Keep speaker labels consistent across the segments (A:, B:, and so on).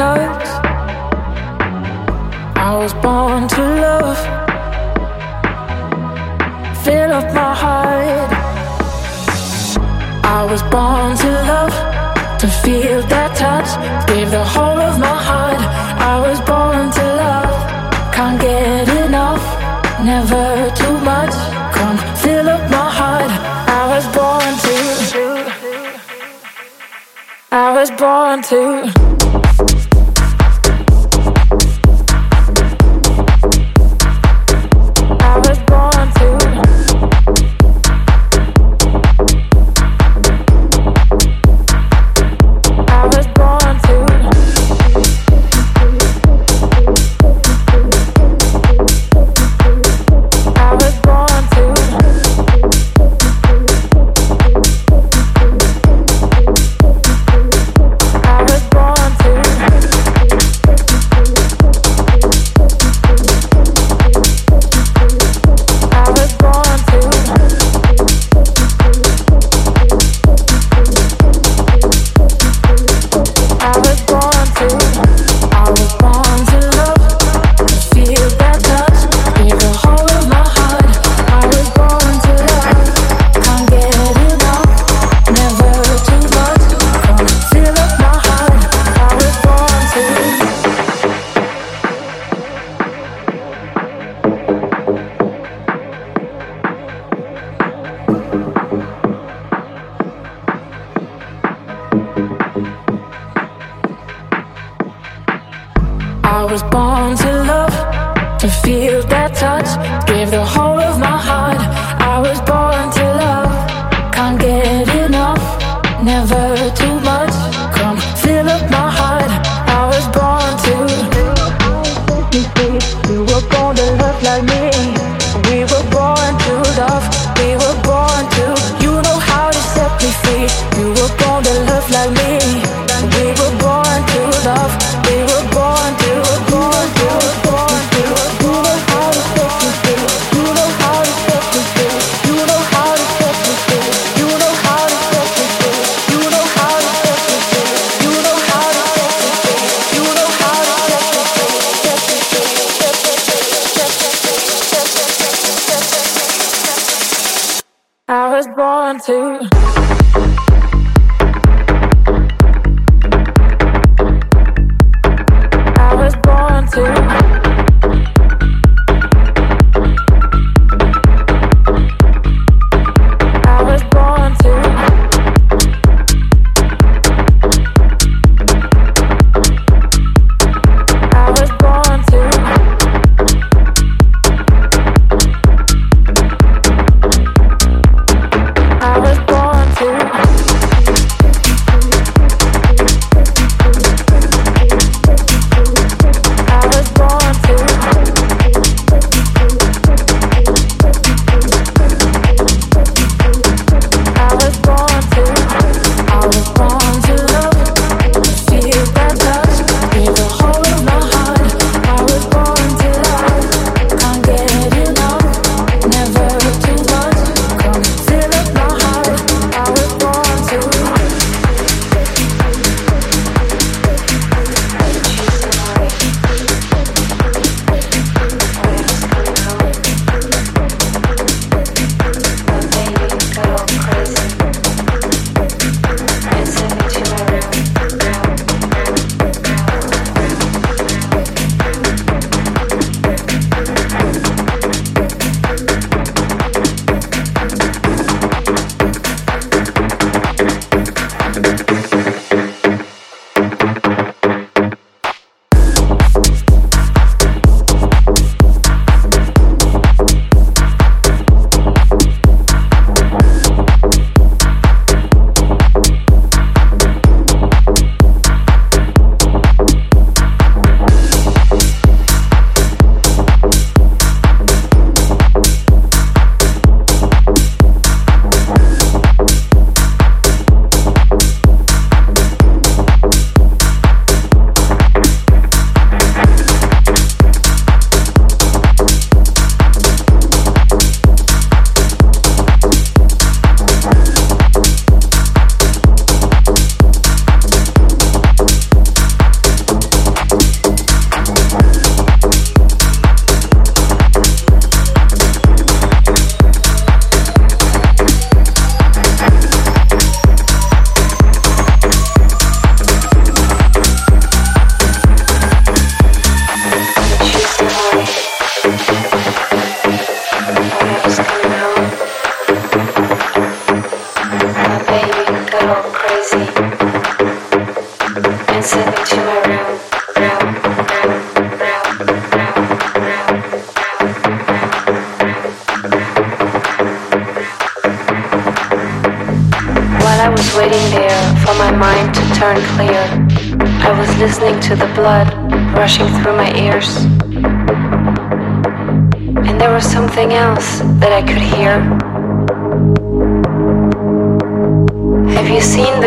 A: touch. I was born to love. Fill up my heart. I was born to love. To feel that touch. Gave the whole of my heart. I was born to love. Can't get enough. Never too much. Come fill up my heart. I was born to. I was born to. I was born to love, to feel that touch, give the whole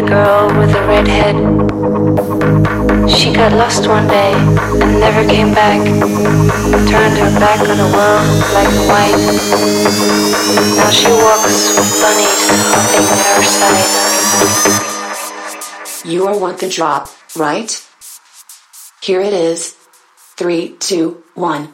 B: girl with the red head? She got lost one day and never came back. Turned her back on the world like a white. Now she walks with bunnies hopping at her
C: side. You are want the drop, right? Here it is. Three, two, one,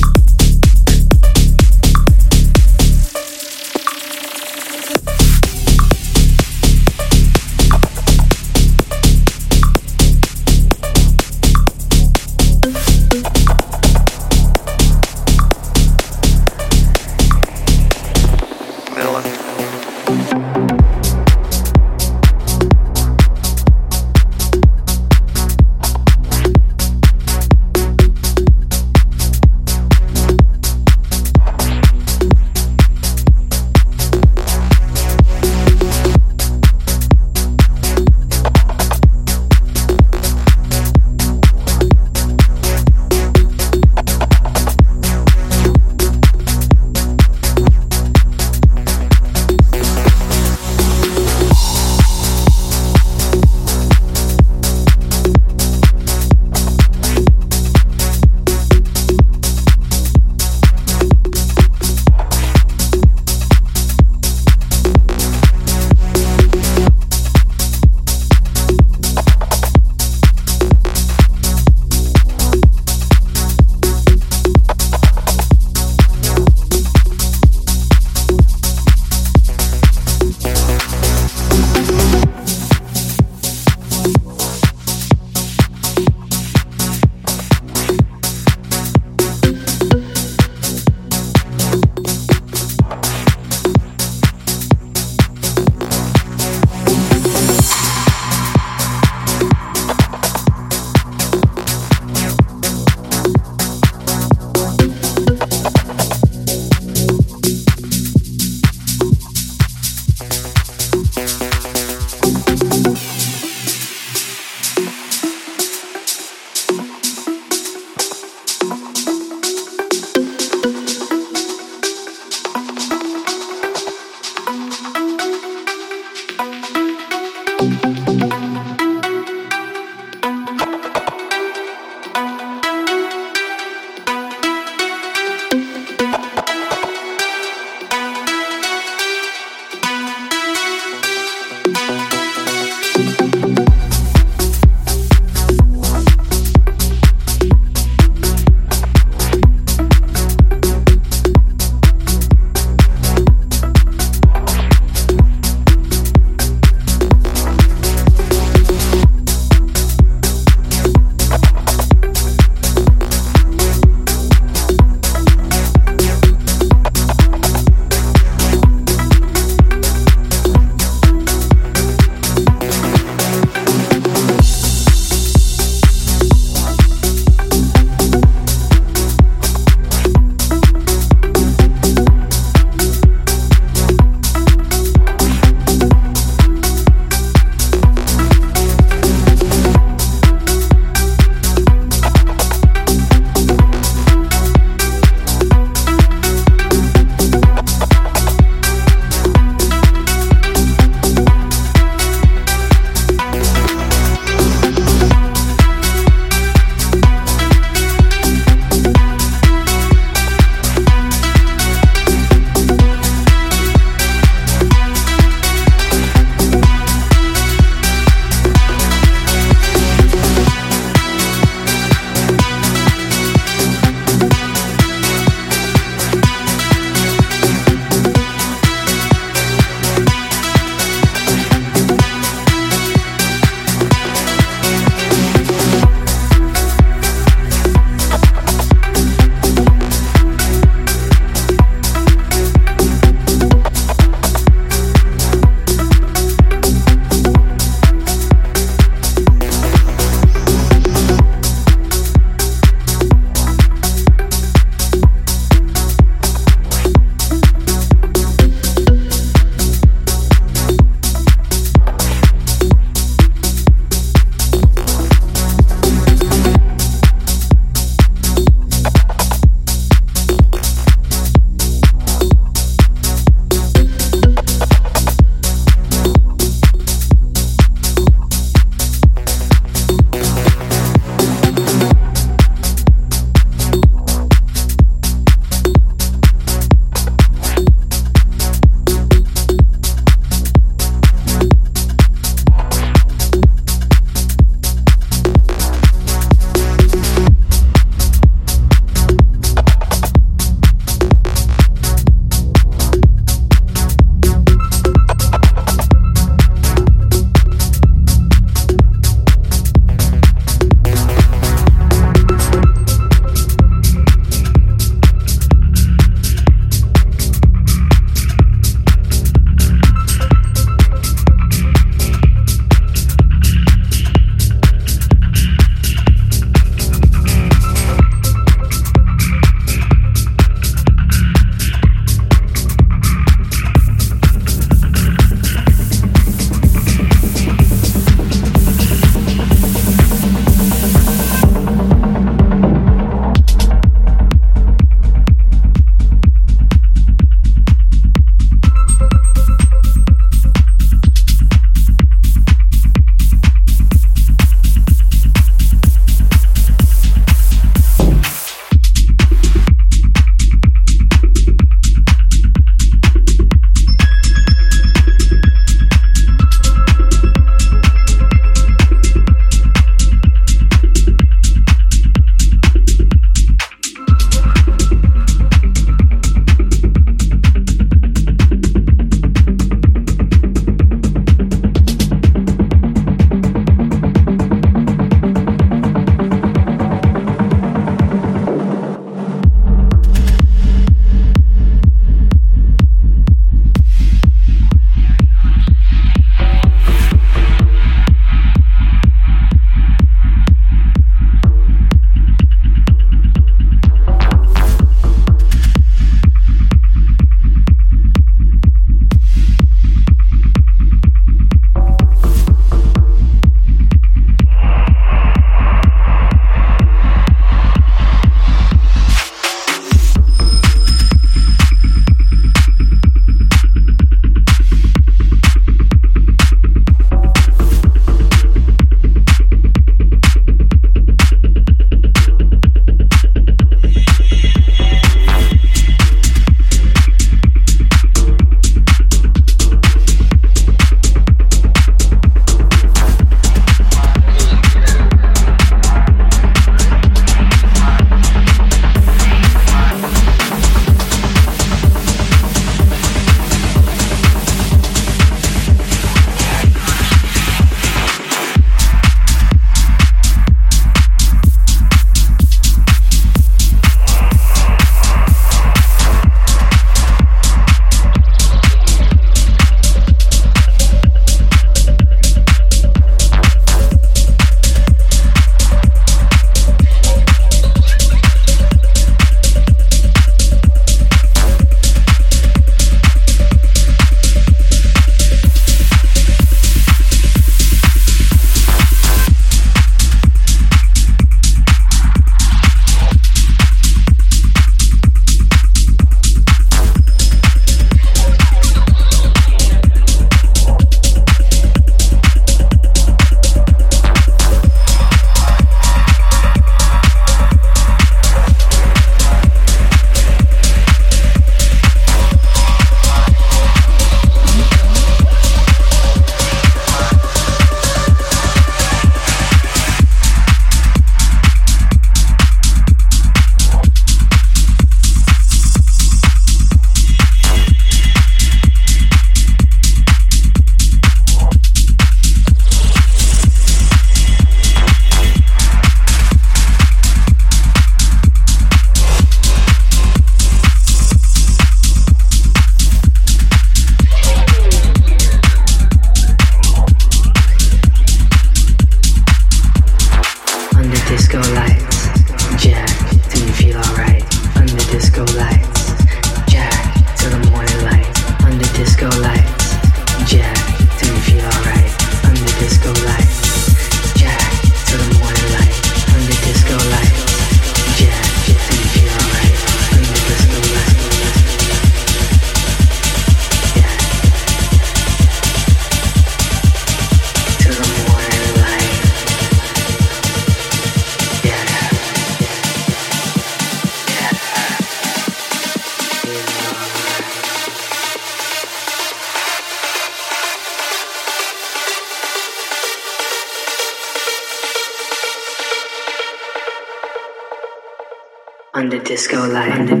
D: disco light.